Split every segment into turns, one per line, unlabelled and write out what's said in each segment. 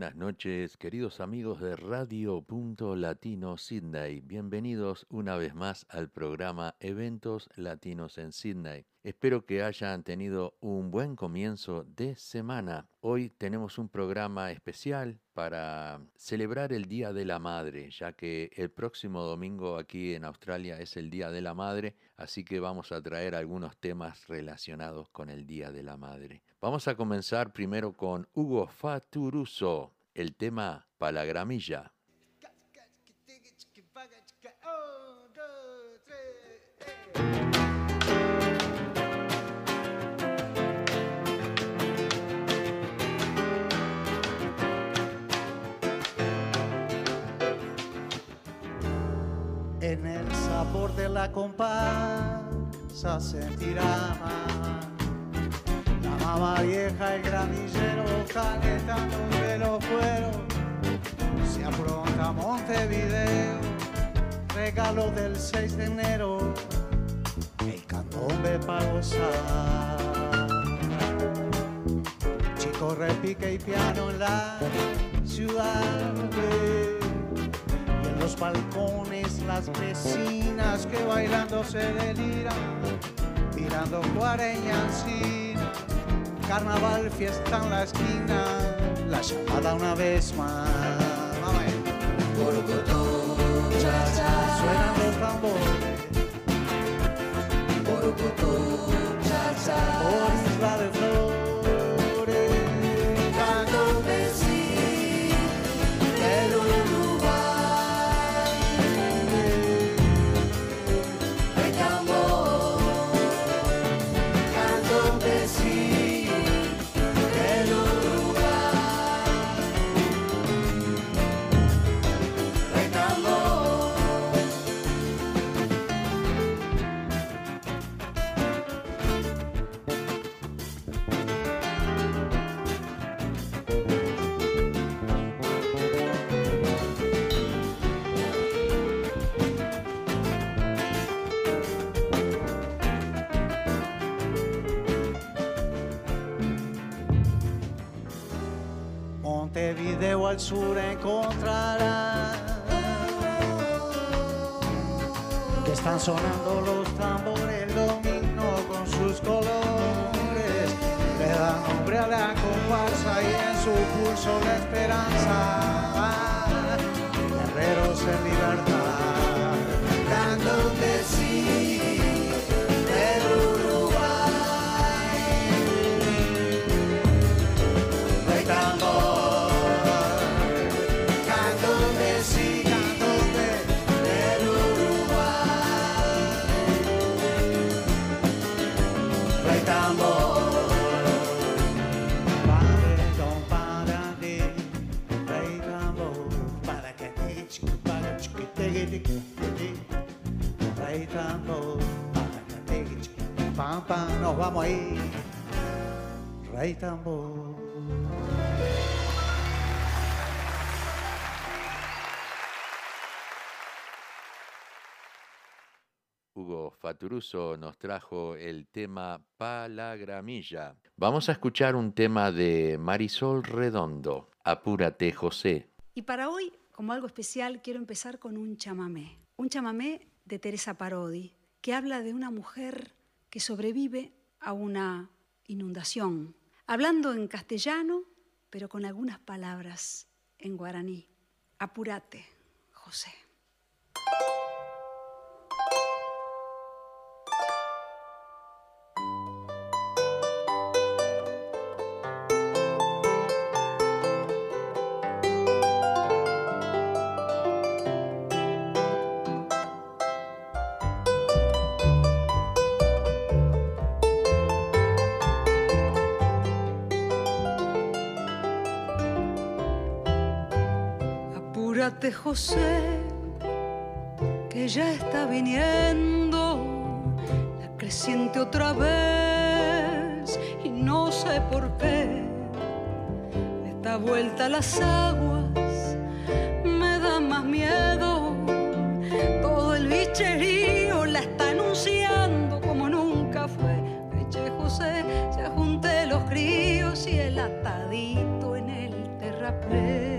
Buenas noches, queridos amigos de Radio Punto Latino Sydney. Bienvenidos una vez más al programa Eventos Latinos en Sydney. Espero que hayan tenido un buen comienzo de semana. Hoy tenemos un programa especial para celebrar el Día de la Madre, ya que el próximo domingo aquí en Australia es el Día de la Madre, así que vamos a traer algunos temas relacionados con el Día de la Madre. Vamos a comenzar primero con Hugo Faturuso, el tema Palagramilla.
En el sabor de la comparsa sentirá la mamá vieja, el granillero calentando de los fueros. Se apronta Montevideo, regalo del 6 de enero, el candombe para gozar. Chico repique y piano en la ciudad los balcones las vecinas que bailando se deliran, mirando cuareña encina, carnaval, fiesta en la esquina, la llamada una vez más. cha, cha, suenan los tambores. cha, cha, por Isla de Flor. Al sur encontrarás que están sonando los tambores, el domingo con sus colores, le da nombre a la comparsa y en su pulso la esperanza, guerreros en libertad, nos vamos ahí. Rey tambor.
Hugo Faturuso nos trajo el tema Palagramilla. Vamos a escuchar un tema de Marisol Redondo, Apúrate José.
Y para hoy, como algo especial, quiero empezar con un chamamé. Un chamamé de Teresa Parodi, que habla de una mujer que sobrevive a una inundación, hablando en castellano, pero con algunas palabras en guaraní. Apúrate, José. José, que ya está viniendo la creciente otra vez y no sé por qué. Esta vuelta a las aguas me da más miedo. Todo el bicherío la está anunciando como nunca fue. Eche José, se junté los críos y el atadito en el terraplén.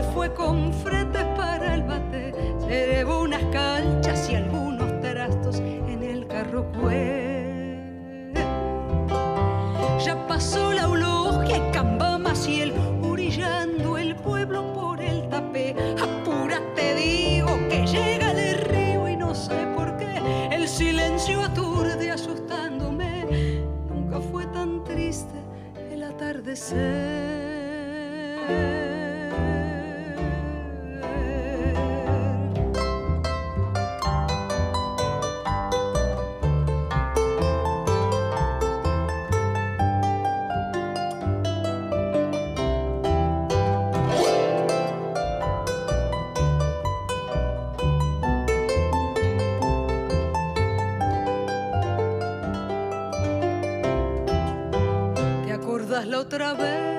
Se fue con fretes para el bate. Se llevó unas calchas y algunos trastos en el carro Ya pasó la eulogia y Cambama y el orillando el pueblo por el tapé. Apúrate, digo que llega el río y no sé por qué el silencio aturde asustándome. Nunca fue tan triste el atardecer. Otra vez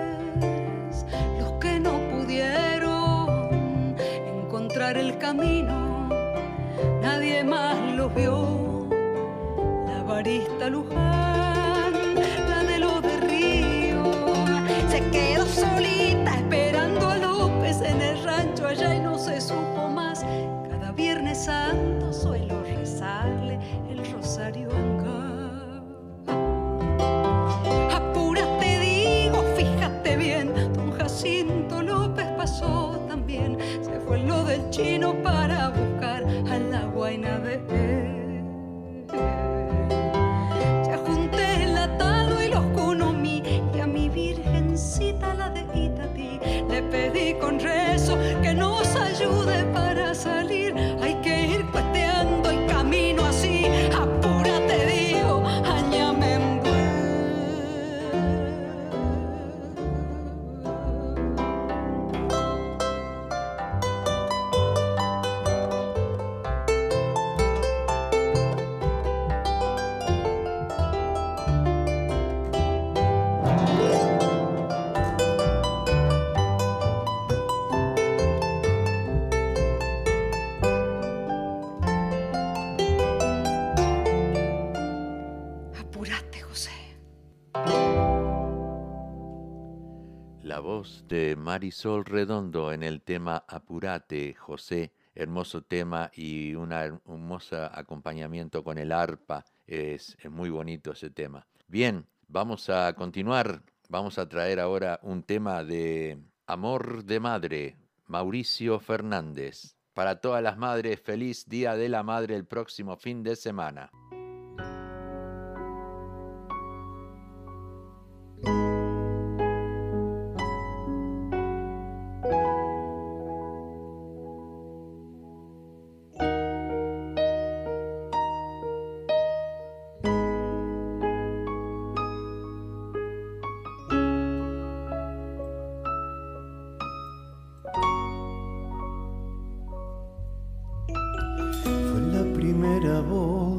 de
Marisol Redondo en el tema Apurate, José. Hermoso tema y un hermoso acompañamiento con el arpa. Es, es muy bonito ese tema. Bien, vamos a continuar. Vamos a traer ahora un tema de Amor de Madre, Mauricio Fernández. Para todas las madres, feliz Día de la Madre el próximo fin de semana.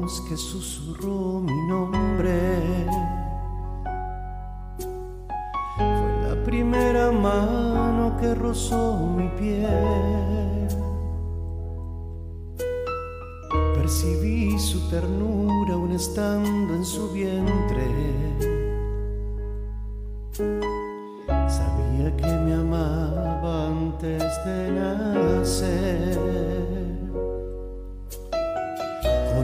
que susurró mi nombre. Fue la primera mano que rozó mi piel. Percibí su ternura aún estando en su vientre. Sabía que me amaba antes de nacer.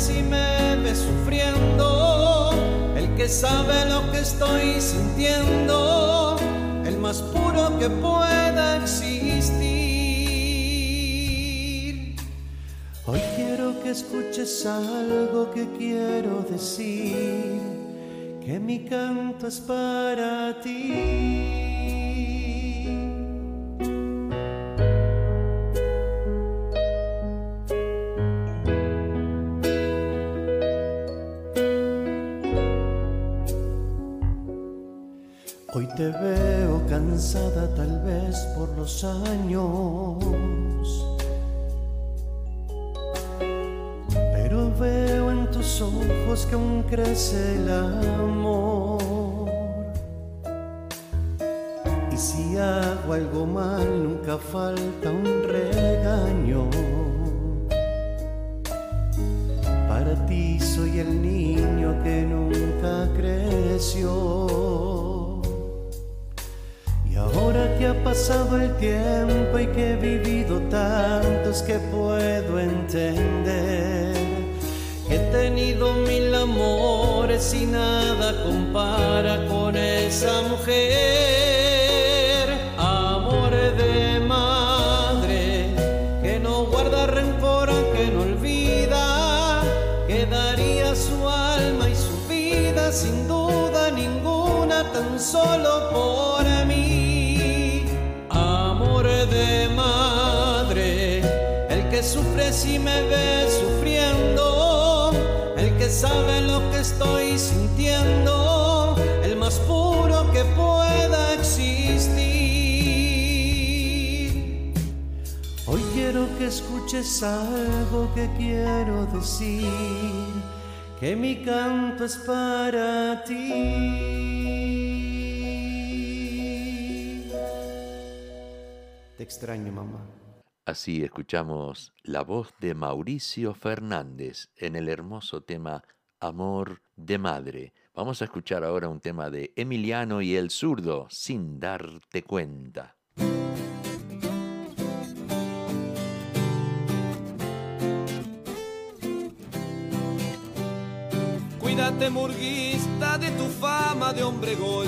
si me ve sufriendo, el que sabe lo que estoy sintiendo, el más puro que pueda existir. Hoy quiero que escuches algo que quiero decir, que mi canto es para ti. Tal vez por los años, pero veo en tus ojos que aún crece el amor. Y si hago algo mal, nunca falta un pasado el tiempo y que he vivido tanto es que puedo entender he tenido mil amores y nada compara con esa mujer. Me ve sufriendo, el que sabe lo que estoy sintiendo, el más puro que pueda existir. Hoy quiero que escuches algo que quiero decir, que mi canto es para ti. Te extraño, mamá.
Así escuchamos la voz de Mauricio Fernández en el hermoso tema Amor de Madre. Vamos a escuchar ahora un tema de Emiliano y el zurdo, sin darte cuenta.
Cuídate, murguista, de tu fama de hombre gol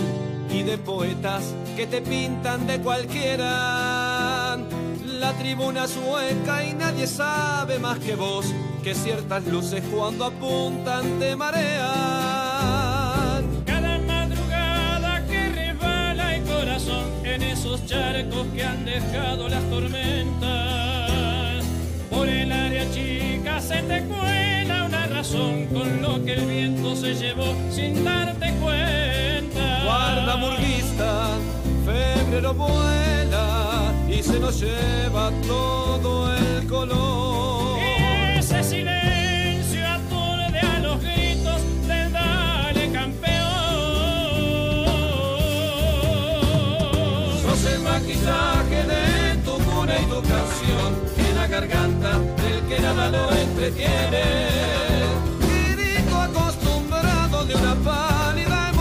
y de poetas que te pintan de cualquiera. La tribuna sueca y nadie sabe más que vos que ciertas luces cuando apuntan te marean.
Cada madrugada que resbala el corazón en esos charcos que han dejado las tormentas. Por el área chica se te cuela una razón con lo que el viento se llevó sin darte cuenta
guarda murguista, febrero vuela y se nos lleva todo el color.
Y ese silencio aturde a los gritos del dale campeón.
Sos el maquillaje de tu pura educación en la garganta del que nada lo entretiene. Quirico acostumbrado de una pálida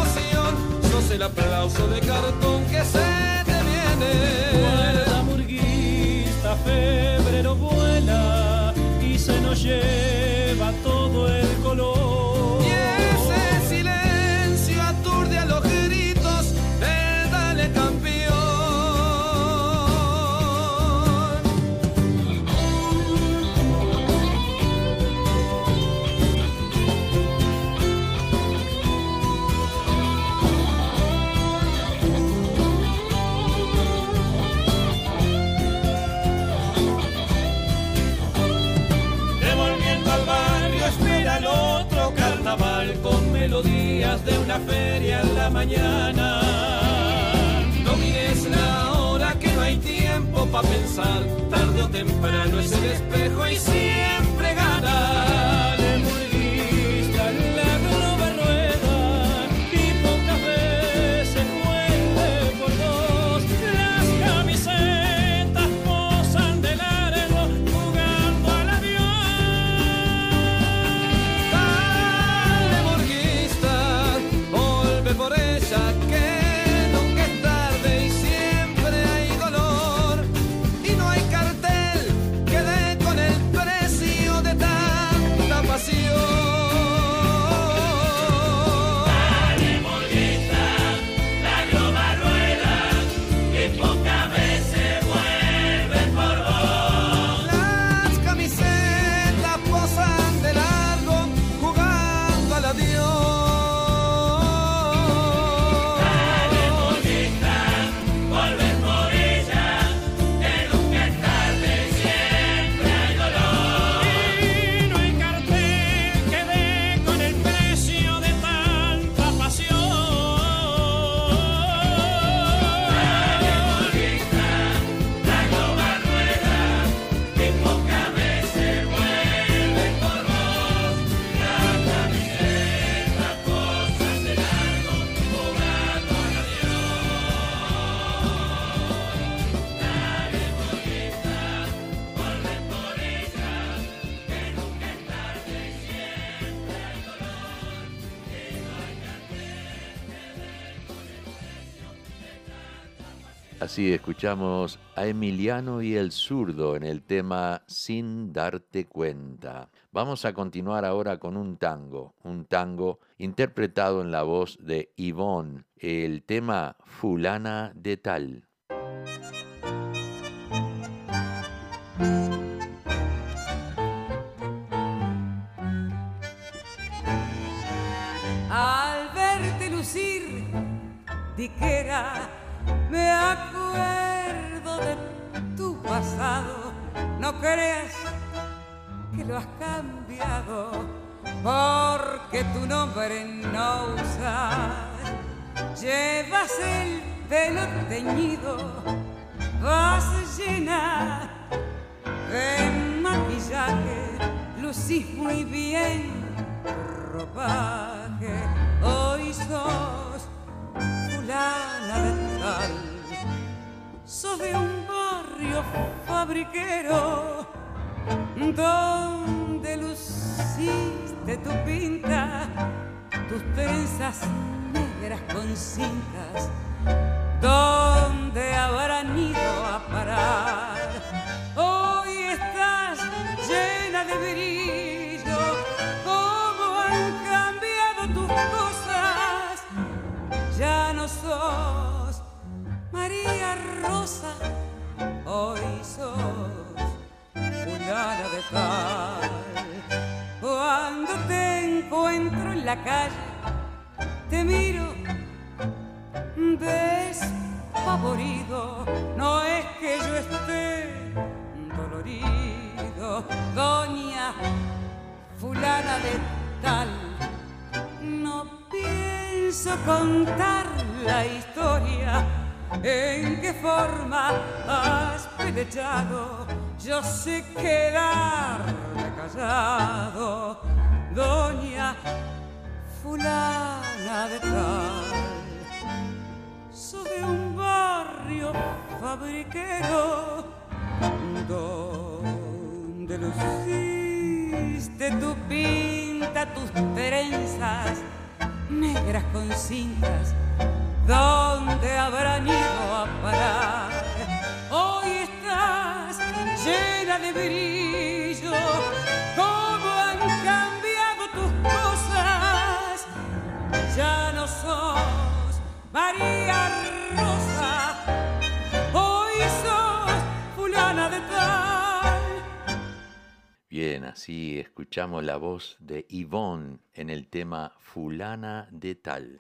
el aplauso de cartón que se te viene.
Febrero vuela y se nos lleva todo el color.
Así escuchamos a Emiliano y el zurdo en el tema Sin darte cuenta. Vamos a continuar ahora con un tango, un tango interpretado en la voz de Yvonne, el tema Fulana de Tal.
Al verte lucir, dijera me acuerdo de tu pasado, no creas que lo has cambiado, porque tu nombre no usas. Llevas el pelo teñido, vas llena de maquillaje, lucís muy bien ropaje, hoy sos fulana de Sos de un barrio fabriquero donde luciste tu pinta, tus trenzas negras con cintas, donde habrán ido a parar. Hoy estás llena de brillo, sos María Rosa, hoy sos fulana de tal. Cuando te encuentro en la calle, te miro despavorido. No es que yo esté dolorido, doña fulana de tal. No pienso contar la historia en qué forma has pelechado. Yo sé quedarme callado, doña fulana de tal. Soy de un barrio fabriquero donde luciste tu pinta, tus trenzas negras con cintas ¿Dónde habrán ido a parar? Hoy estás llena de brillo, ¿cómo han cambiado tus cosas? Ya no sos María Rosa, hoy sos fulana de tal.
Bien, así escuchamos la voz de Yvonne en el tema Fulana de tal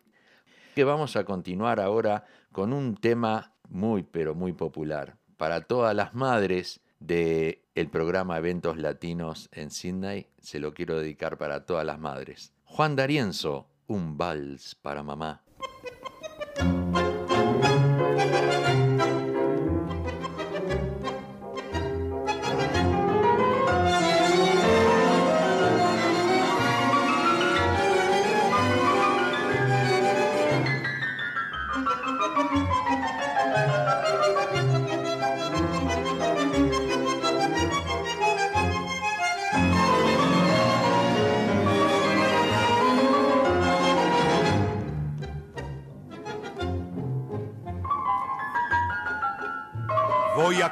que vamos a continuar ahora con un tema muy pero muy popular para todas las madres del el programa Eventos Latinos en Sydney, se lo quiero dedicar para todas las madres. Juan D'Arienzo, un vals para mamá.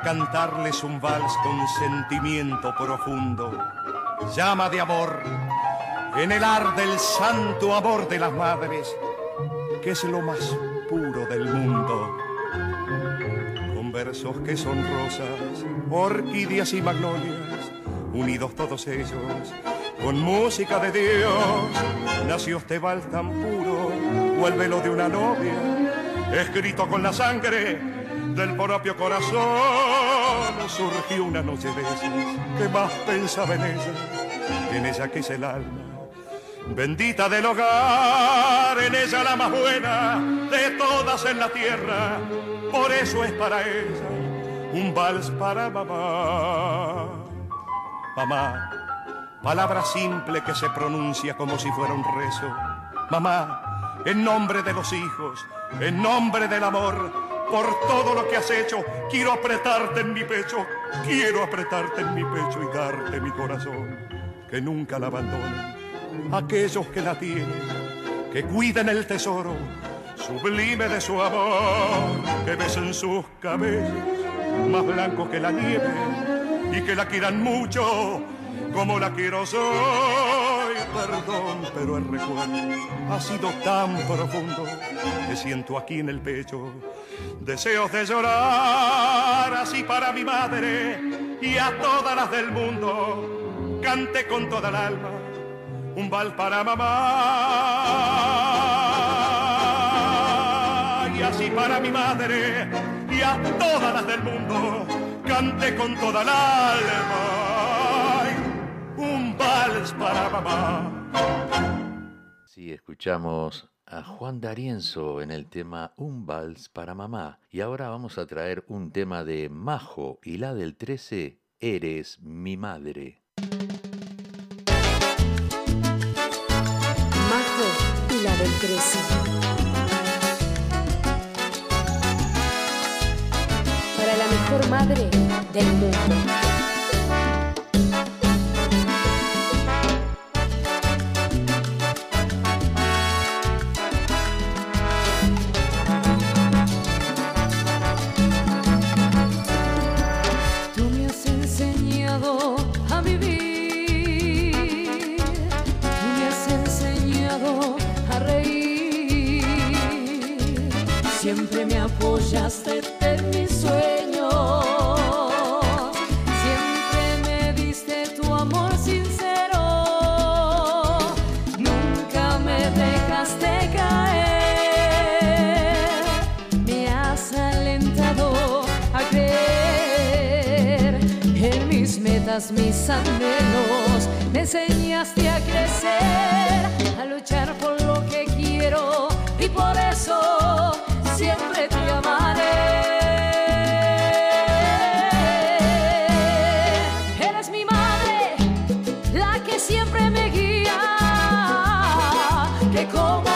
Cantarles un vals con sentimiento profundo, llama de amor, en el ar del santo amor de las madres, que es lo más puro del mundo. Con versos que son rosas, orquídeas y magnolias, unidos todos ellos, con música de Dios, nació este vals tan puro, o el velo de una novia, escrito con la sangre del propio corazón surgió una noche de esas que más pensaba en ella, en ella que es el alma. Bendita del hogar, en ella la más buena de todas en la tierra, por eso es para ella un vals para mamá. Mamá, palabra simple que se pronuncia como si fuera un rezo. Mamá, en nombre de los hijos, en nombre del amor, por todo lo que has hecho. Quiero apretarte en mi pecho, quiero apretarte en mi pecho y darte mi corazón. Que nunca la abandonen aquellos que la tienen, que cuiden el tesoro. sublime de su amor, que besen sus cabellos, más blancos que la nieve, y que la quieran mucho como la quiero soy. Perdón, pero el recuerdo ha sido tan profundo que siento aquí en el pecho deseos de llorar así para mi madre y a todas las del mundo. Cante con toda el alma un bal para mamá y así para mi madre y a todas las del mundo. Cante con toda el alma vals para mamá.
Sí, escuchamos a Juan D'Arienzo en el tema Un vals para mamá. Y ahora vamos a traer un tema de Majo y la del 13, Eres mi madre.
Majo y la del 13. Para la mejor madre del mundo.
Mis anhelos, me enseñaste a crecer, a luchar por lo que quiero y por eso como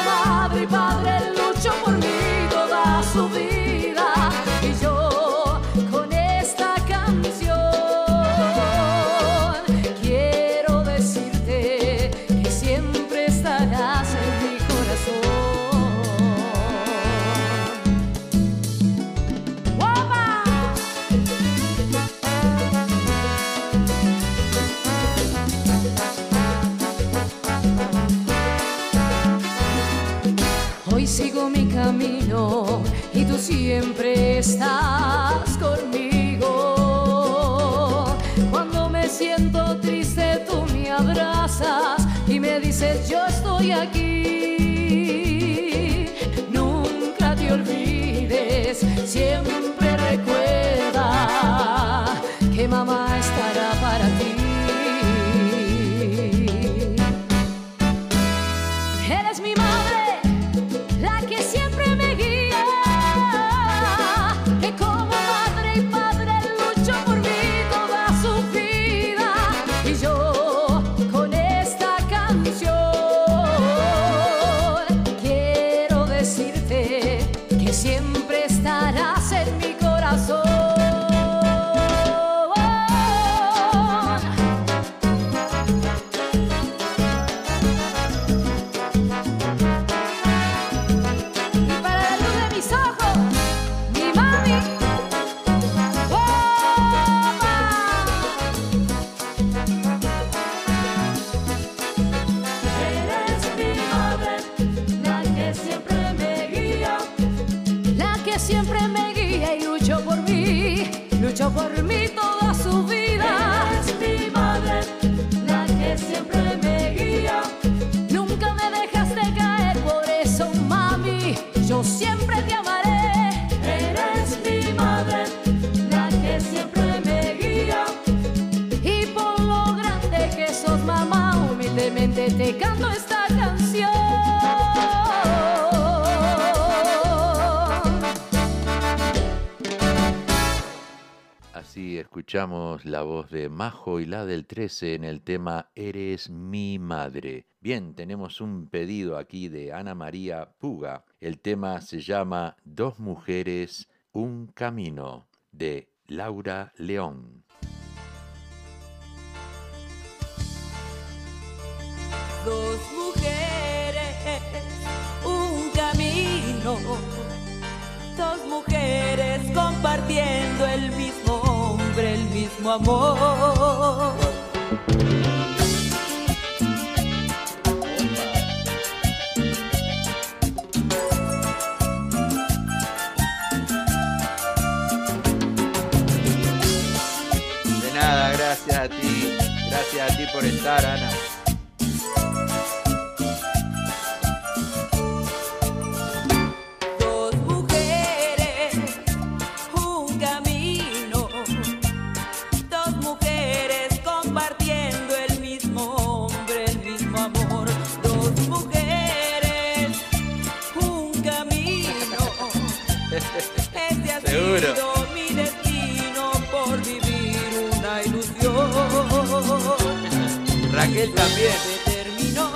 siempre me guía y luchó por mí, luchó por mí todo.
escuchamos la voz de Majo y la del 13 en el tema Eres mi madre. Bien, tenemos un pedido aquí de Ana María Puga. El tema se llama Dos mujeres, un camino de Laura León.
Dos mujeres, un camino
dos mujeres compartiendo el mismo siempre el mismo amor.
De nada, gracias a ti, gracias a ti por estar, Ana.
mi destino por vivir una ilusión.
Raquel también.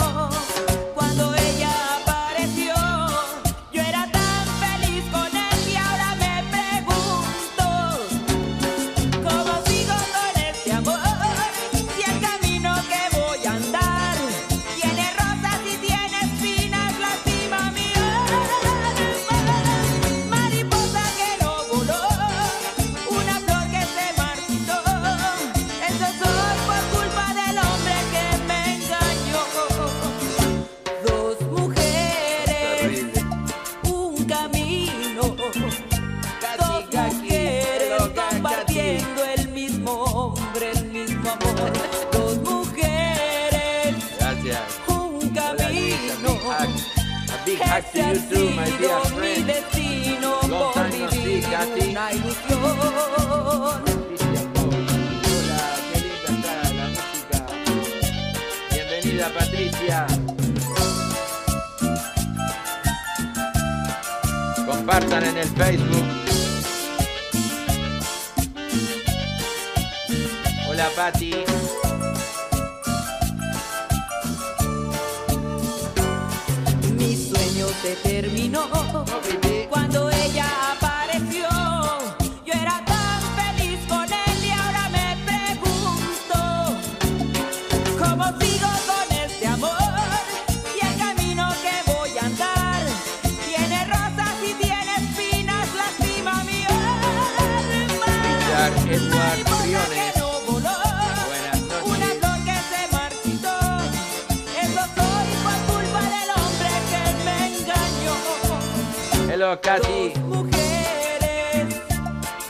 Dímelo,
Katy.
Dos mujeres,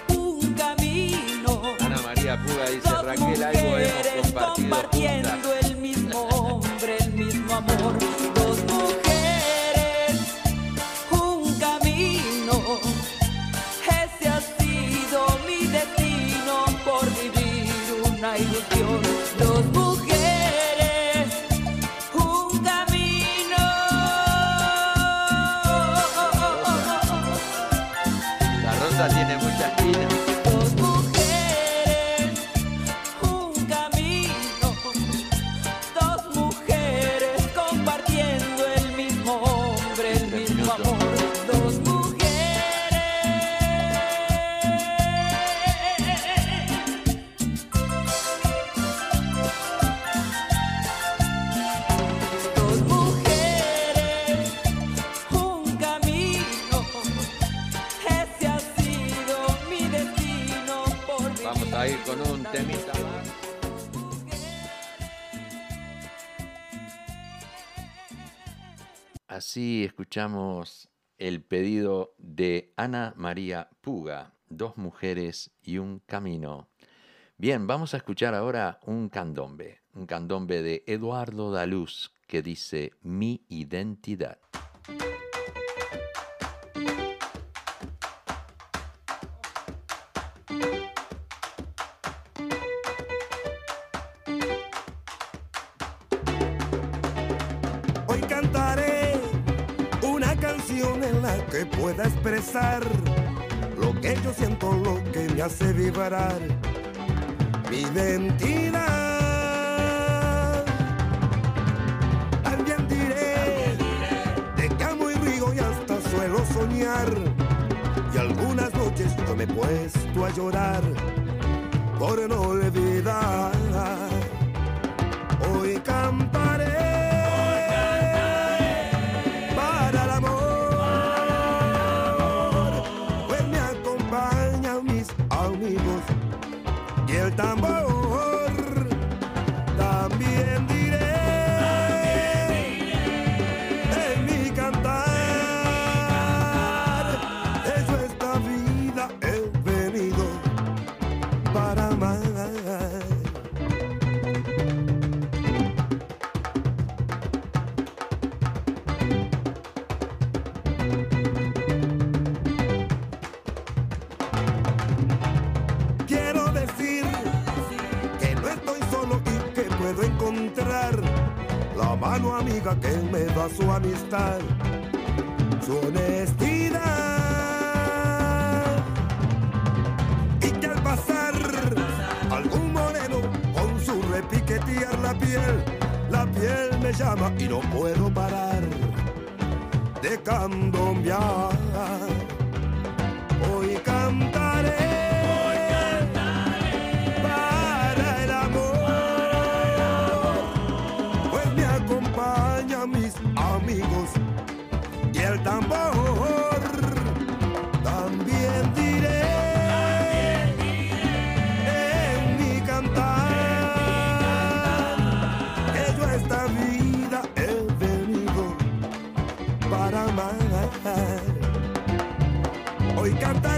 un camino.
Ana María Puga dice, Raquel, algo hemos compartido.
Compartiendo el mismo hombre, el mismo amor. Dos mujeres, un camino. Ese ha sido mi destino por vivir una ilusión.
escuchamos el pedido de Ana María Puga, Dos mujeres y un camino. Bien, vamos a escuchar ahora un candombe, un candombe de Eduardo Daluz que dice Mi identidad.
lo que yo siento, lo que me hace vibrar. Mi identidad. También diré, de camo y rigo y hasta suelo soñar. Y algunas noches yo me he puesto a llorar por no olvidar. Hoy cantaré. tambor. Amistad, su honestidad. Y que al pasar algún moreno con su repiquetear la piel, la piel me llama y no puedo parar de candombear. Hoy cantaré.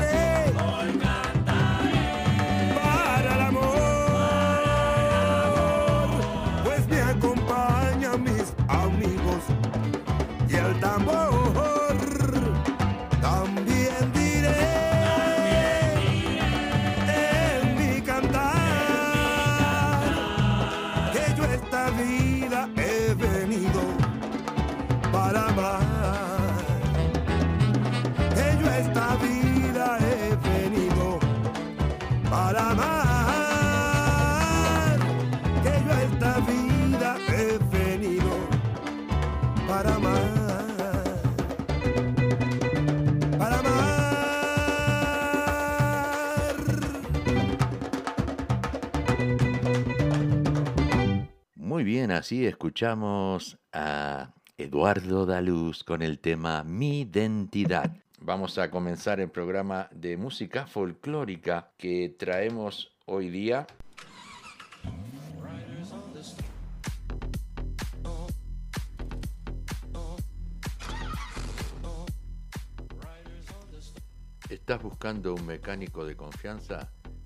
Muy bien, así escuchamos a Eduardo Daluz con el tema Mi Identidad. Vamos a comenzar el programa de música folclórica que traemos hoy día. ¿Estás buscando un mecánico de confianza?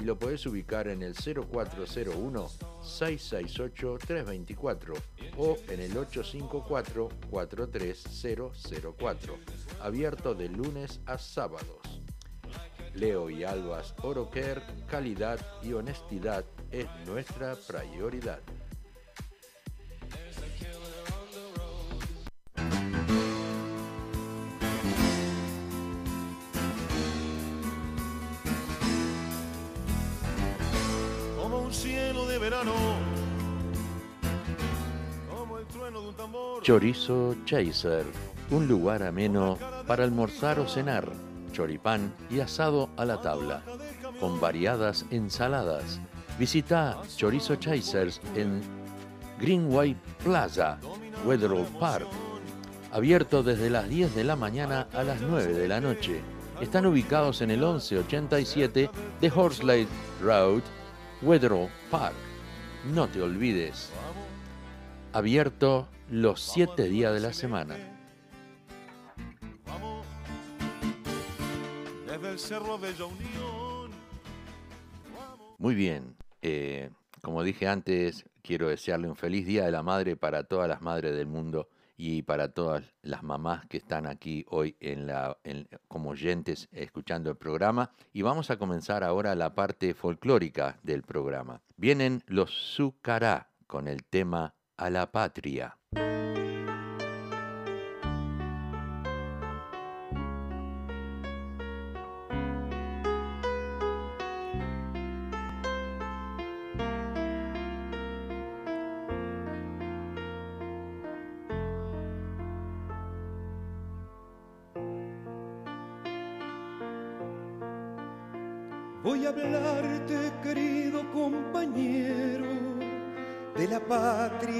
y lo puedes ubicar en el 0401-668-324 o en el 854-43004, abierto de lunes a sábados. Leo y Albas Oroker, calidad y honestidad es nuestra prioridad. Chorizo Chaser, un lugar ameno para almorzar o cenar, choripán y asado a la tabla, con variadas ensaladas. Visita Chorizo Chasers en Greenway Plaza, Wetherall Park, abierto desde las 10 de la mañana a las 9 de la noche. Están ubicados en el 1187 de Horsley Road, Wetherall Park. No te olvides. Abierto los 7 días de la semana. Muy bien. eh, como dije antes, quiero desearle un feliz Día de la Madre para todas las madres del mundo y para todas las mamás que están aquí hoy en la, como oyentes escuchando el programa. Y vamos a comenzar ahora la parte folclórica del programa. Vienen los Zucará con el tema A la Patria.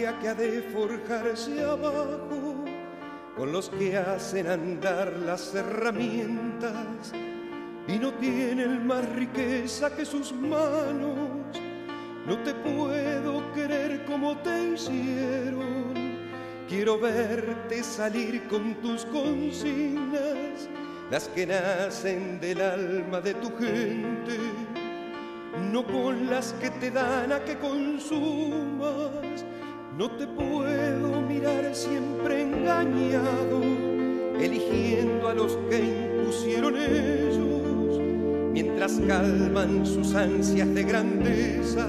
Que ha de forjarse abajo, con los que hacen andar las herramientas y no tienen más riqueza que sus manos. No te puedo querer como te hicieron, quiero verte salir con tus consignas las que nacen del alma de tu gente. no con las que te dan a que consumas. No te puedo mirar siempre engañado, eligiendo a los que impusieron ellos, mientras calman sus ansias de grandeza.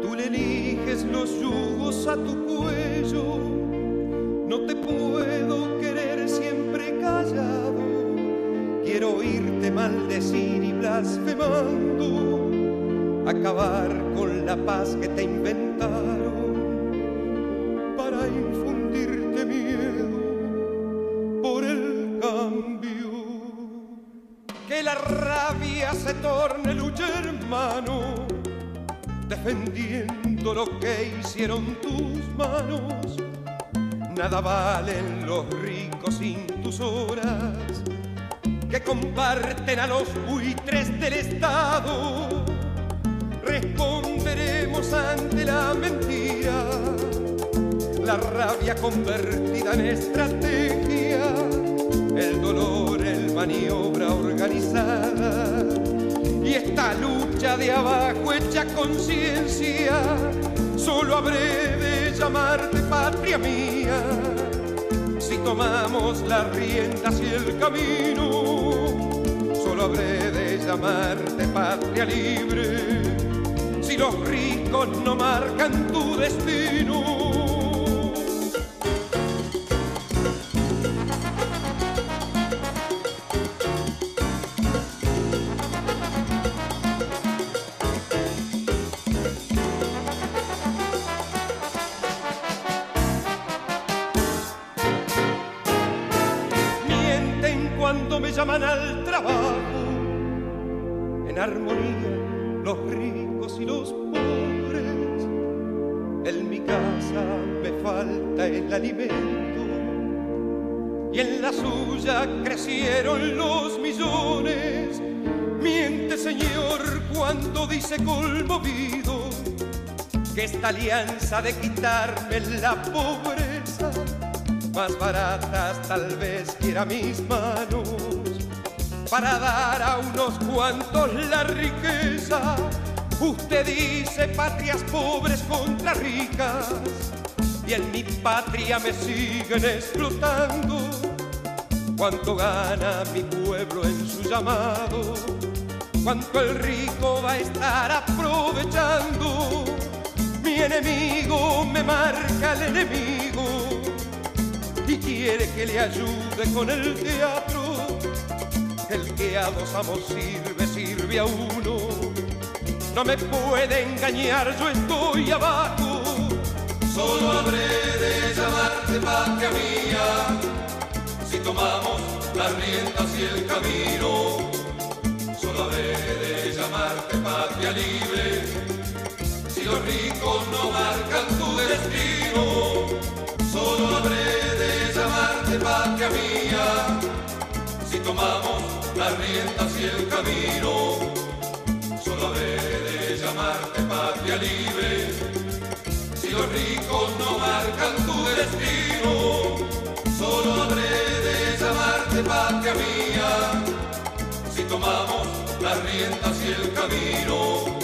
Tú le eliges los yugos a tu cuello, no te puedo querer siempre callado, quiero oírte maldecir y blasfemando, acabar con la paz que te inventaron se torne lucha hermano, defendiendo lo que hicieron tus manos. Nada valen los ricos sin tus horas, que comparten a los buitres del Estado. Responderemos ante la mentira la rabia convertida en estrategia, el dolor en maniobra organizada esta lucha de abajo hecha conciencia, solo habré de llamarte patria mía si tomamos las riendas y el camino, solo habré de llamarte patria libre si los ricos no marcan tu destino. Alianza de quitarme la pobreza más baratas tal vez quiera mis manos para dar a unos cuantos la riqueza. Usted dice patrias pobres contra ricas y en mi patria me siguen explotando. Cuánto gana mi pueblo en su llamado, cuánto el rico va a estar aprovechando. Mi enemigo me marca el enemigo y quiere que le ayude con el teatro. El que a dos amos sirve, sirve a uno. No me puede engañar, yo estoy abajo.
Solo habré de llamarte patria mía si tomamos las riendas y el camino. Solo habré de llamarte patria libre los ricos no marcan tu destino. Solo habré de llamarte patria mía si tomamos las riendas y el camino. Solo habré de llamarte patria libre si los ricos no marcan tu destino. Solo habré de llamarte patria mía si tomamos las riendas y el camino.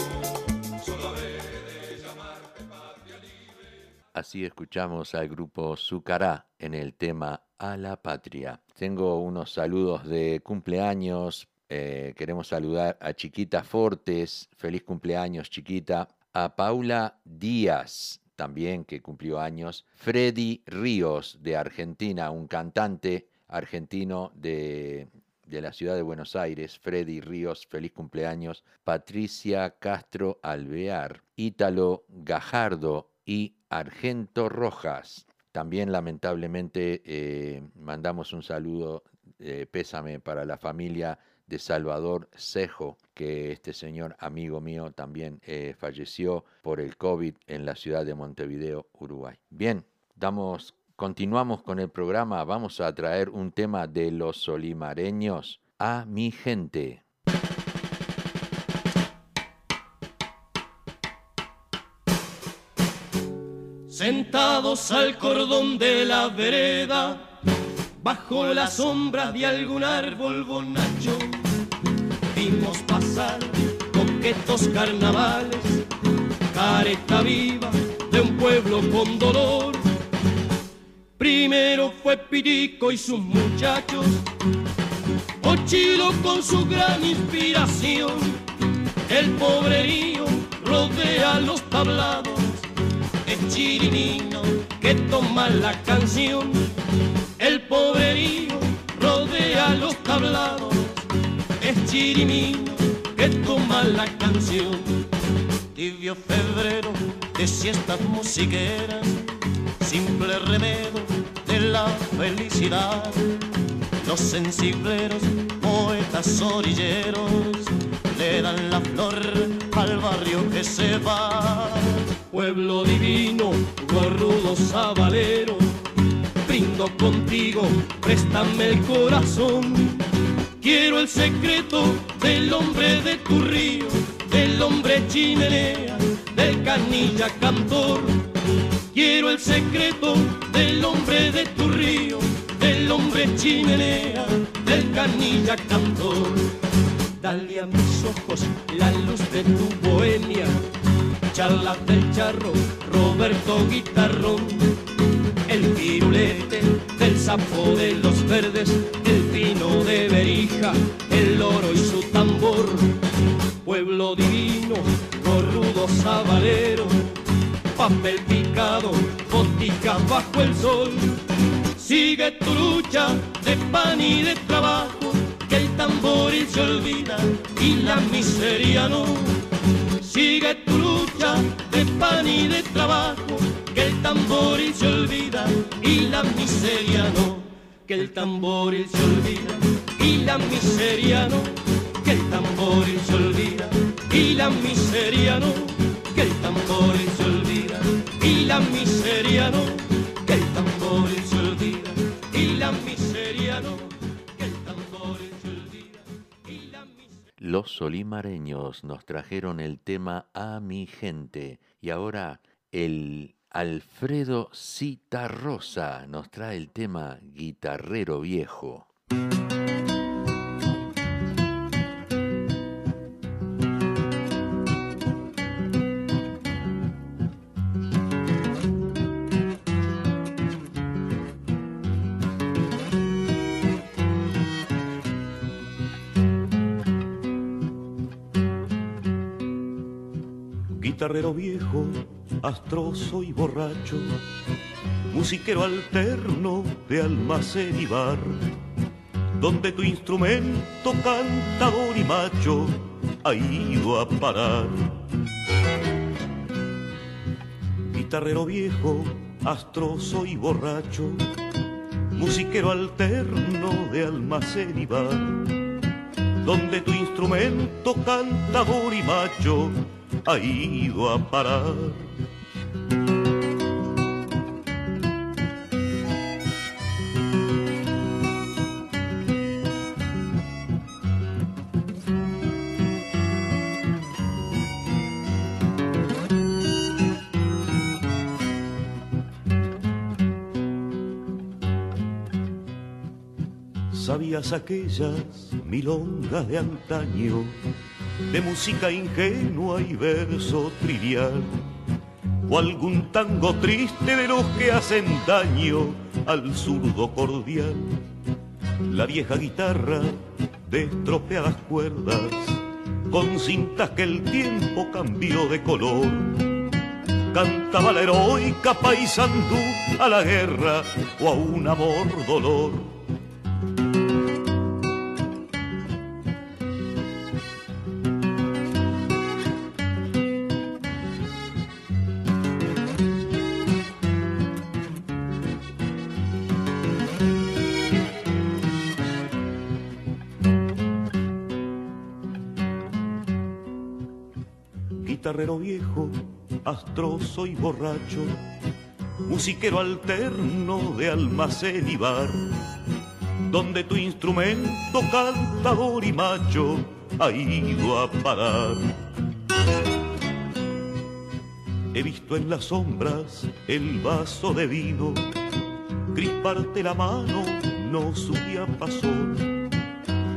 Así escuchamos al grupo Zucará en el tema A la Patria. Tengo unos saludos de cumpleaños. eh, queremos saludar a Chiquita Fortes. Feliz cumpleaños, Chiquita. A Paula Díaz, también que cumplió años. Freddy Ríos, de Argentina, un cantante argentino de, de la ciudad de Buenos Aires. Freddy Ríos, feliz cumpleaños. Patricia Castro Alvear. Ítalo Gajardo y Argento Rojas. También lamentablemente eh, mandamos un saludo, eh, pésame para la familia de Salvador Cejo, que este señor amigo mío también eh, falleció por el COVID en la ciudad de Montevideo, Uruguay. Bien, damos, continuamos con el programa, vamos a traer un tema de los solimareños a mi gente.
Sentados al cordón de la vereda, bajo la sombra de algún árbol bonacho, vimos pasar con que estos carnavales, careta viva de un pueblo con dolor. Primero fue Pirico y sus muchachos, Ochilo con su gran inspiración, el pobrerío rodea los tablados, el chirinino que toma la canción, el pobrerío rodea los tablados, es chirimino que toma la canción. Tibio febrero de siestas musiqueras, simple remedio de la felicidad. Los sensibleros, poetas orilleros, le dan la flor al barrio que se va. Pueblo divino, gorrudo sabalero, brindo contigo, préstame el corazón. Quiero el secreto del hombre de tu río, del hombre chimenea, del canilla cantor. Quiero el secreto del hombre de tu río, del hombre chimenea, del canilla cantor. Dale a mis ojos la luz de tu bohemia, charla del charro, Roberto Guitarrón, el pirulete del sapo de los verdes, el pino de berija, el oro y su tambor. Pueblo divino, corrudo sabalero, papel picado, botica bajo el sol. Sigue tu lucha de pan y de trabajo, que el tamboril se olvida y la miseria no. Sigue tu lucha de pan y de trabajo, que el tamboril se olvida y la miseria no. Que el tamboril se olvida y la miseria no. Que el tamboril se olvida y la miseria no. Que el tamboril se olvida y la miseria no. Que el tamboril se olvida y la miseria no.
Los solimareños nos trajeron el tema A mi gente y ahora el Alfredo Citarrosa nos trae el tema Guitarrero Viejo.
Guitarrero viejo, astroso y borracho, musiquero alterno de almacén y bar, donde tu instrumento cantador y macho ha ido a parar. Guitarrero viejo, astroso y borracho, musiquero alterno de almacén y bar, donde tu instrumento cantador y macho ha ido a parar. ¿Sabías aquellas milongas de antaño? De música ingenua y verso trivial, o algún tango triste de los que hacen daño al zurdo cordial. La vieja guitarra de estropeadas cuerdas, con cintas que el tiempo cambió de color, cantaba la heroica paisandú a la guerra o a un amor dolor astroso y borracho, musiquero alterno de almacén y bar, donde tu instrumento cantador y macho ha ido a parar. He visto en las sombras el vaso de vino, crisparte la mano no su pasó,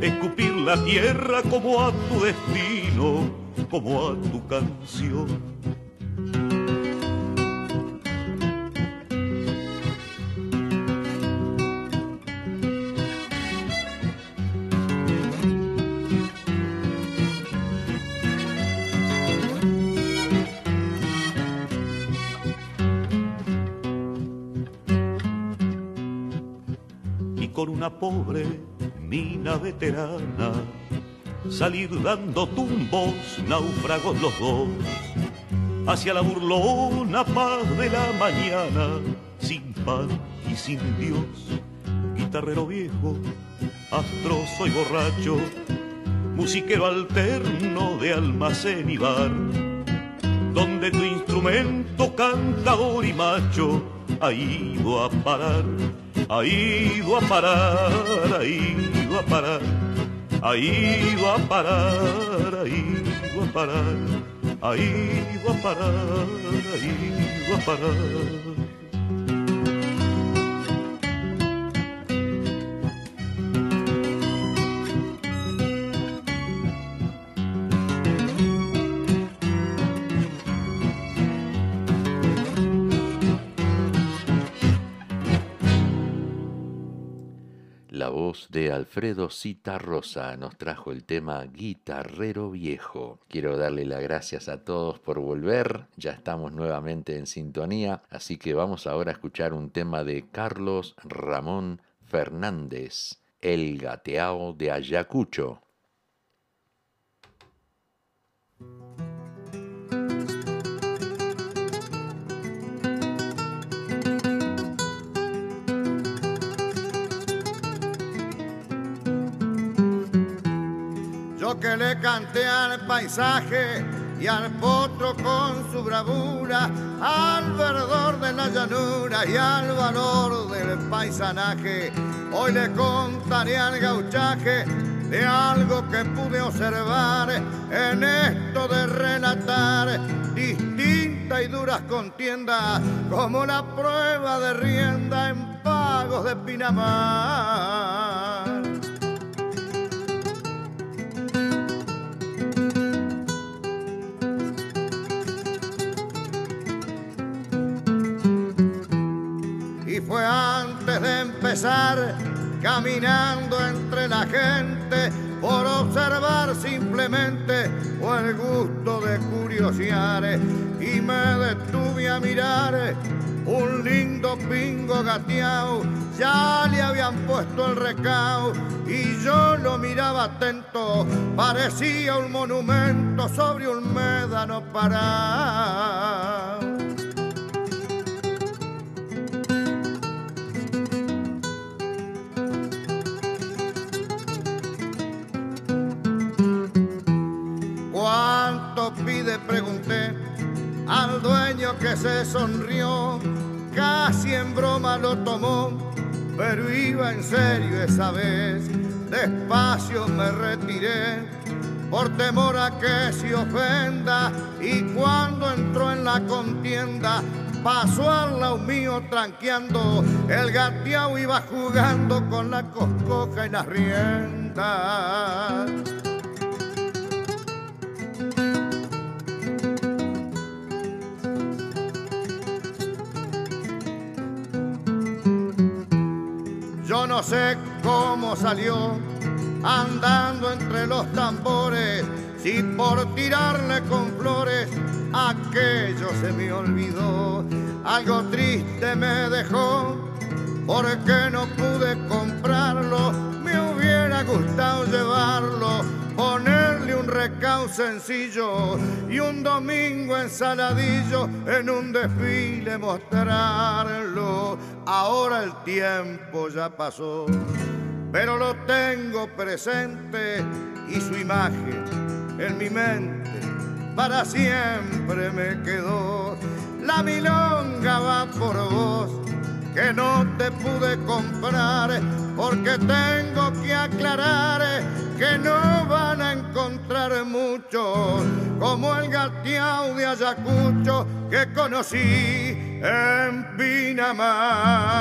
escupir la tierra como a tu destino como a tu canción. y con una pobre mina veterana salir dando tumbos, náufragos los dos, hacia la burlona paz de la mañana, sin pan y sin Dios, guitarrero viejo, astroso y borracho, musiquero alterno de almacén y bar, donde tu instrumento cantador y macho ha ido a parar, ha ido a parar, ha ido a parar, ha ido a parar, ha ido a parar, ha ido a parar, ha ido a parar.
De Alfredo Cita Rosa nos trajo el tema Guitarrero Viejo. Quiero darle las gracias a todos por volver, ya estamos nuevamente en sintonía, así que vamos ahora a escuchar un tema de Carlos Ramón Fernández, El Gateao de Ayacucho.
Que le canté al paisaje y al potro con su bravura, al verdor de la llanura y al valor del paisanaje. Hoy le contaré al gauchaje de algo que pude observar en esto de relatar distintas y duras contiendas como la prueba de rienda en pagos de Pinamar. Caminando entre la gente por observar simplemente o el gusto de curiosear. Y me detuve a mirar un lindo pingo gateao ya le habían puesto el recao y yo lo miraba atento. Parecía un monumento sobre un médano parado Pregunté al dueño que se sonrió, casi en broma lo tomó, pero iba en serio esa vez. Despacio me retiré por temor a que se ofenda y cuando entró en la contienda pasó al lado mío tranqueando, el gateao iba jugando con la coscoja y las riendas. No sé cómo salió andando entre los tambores, si por tirarle con flores aquello se me olvidó. Algo triste me dejó porque no pude comprarlo. Me hubiera gustado llevarlo, ponerle un recao sencillo y un domingo ensaladillo en un desfile mostrarlo. Ahora el tiempo ya pasó, pero lo tengo presente y su imagen en mi mente para siempre me quedó. La milonga va por vos, que no te pude comprar, porque tengo que aclarar que no van a encontrar muchos como el gateao de Ayacucho que conocí en Pinamar.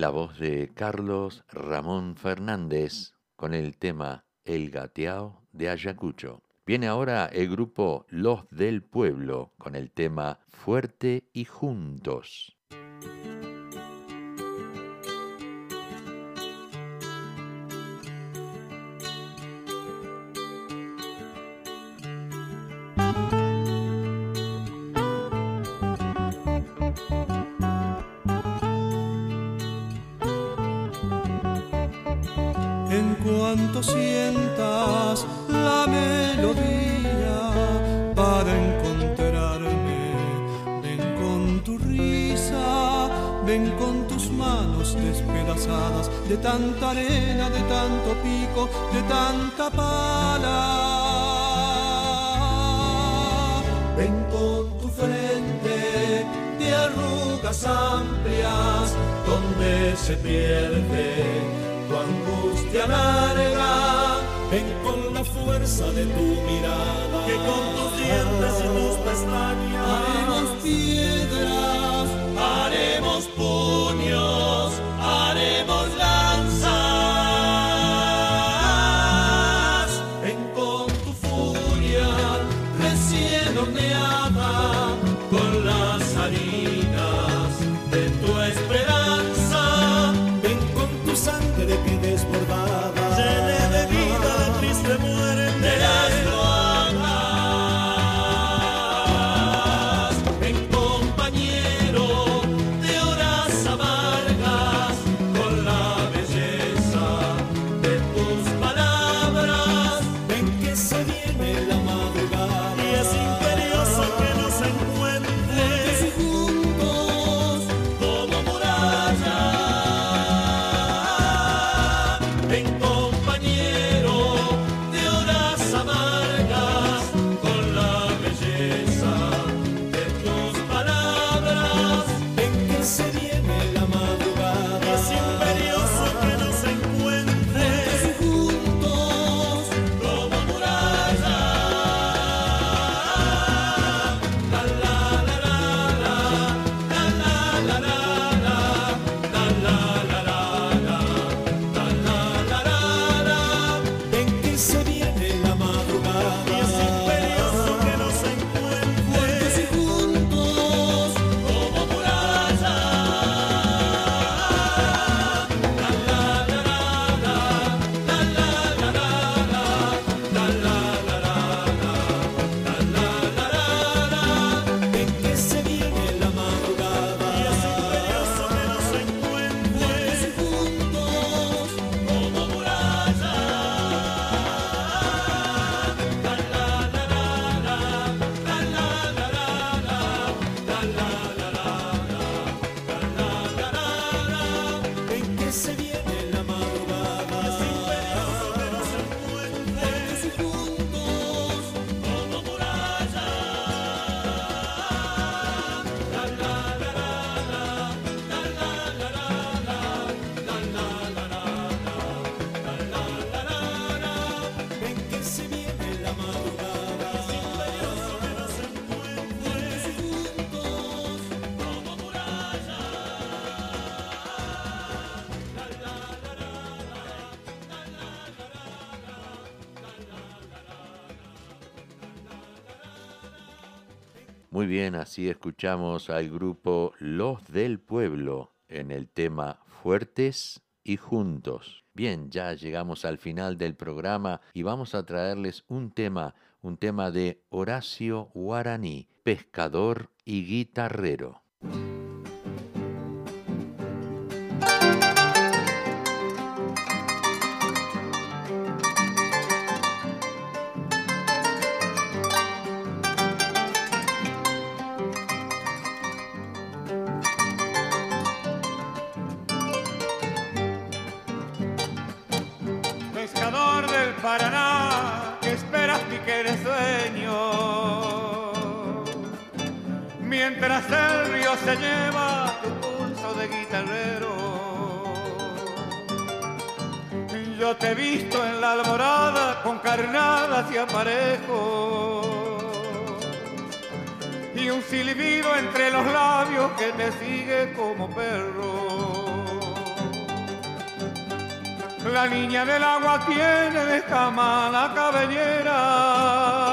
la voz de Carlos Ramón Fernández con el tema El gateao de Ayacucho. Viene ahora el grupo Los del Pueblo con el tema Fuerte y Juntos.
Tanta arena, de tanto pico, de tanta pala. Ven con tu frente de arrugas amplias donde se pierde tu angustia larga. Ven con la fuerza de tu mirada, que con tus dientes y tus pestañas haremos
Muy bien, así escuchamos al grupo Los del Pueblo en el tema Fuertes y Juntos. Bien, ya llegamos al final del programa y vamos a traerles un tema, un tema de Horacio Guaraní, pescador y guitarrero.
Mientras el río se lleva tu pulso de guitarrero. Yo te he visto en la alborada con carnadas y aparejos. Y un silbido entre los labios que te sigue como perro. La niña del agua tiene de escama la cabellera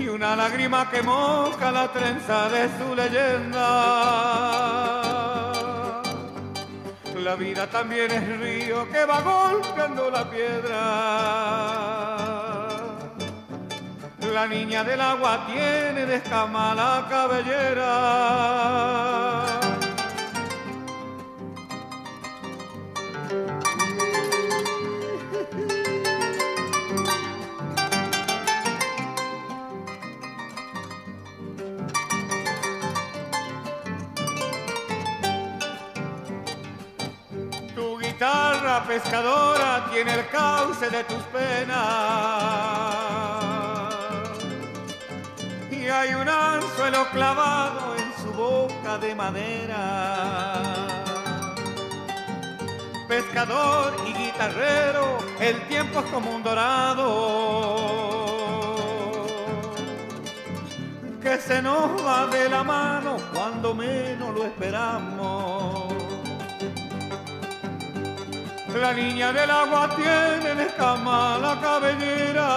y una lágrima que moja la trenza de su leyenda. La vida también es río que va golpeando la piedra. La niña del agua tiene de escama la cabellera. Pescadora tiene el cauce de tus penas. Y hay un anzuelo clavado en su boca de madera. Pescador y guitarrero, el tiempo es como un dorado que se nos va de la mano cuando menos lo esperamos. La niña del agua tiene en escama la cabellera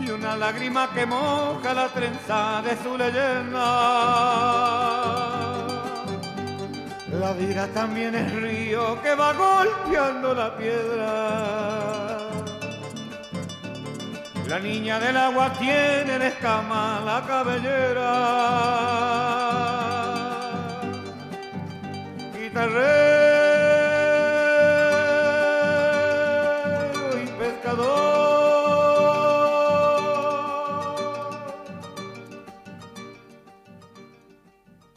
y una lágrima que moja la trenza de su leyenda. La vida también es río que va golpeando la piedra. La niña del agua tiene en escama la cabellera. The guitarreño.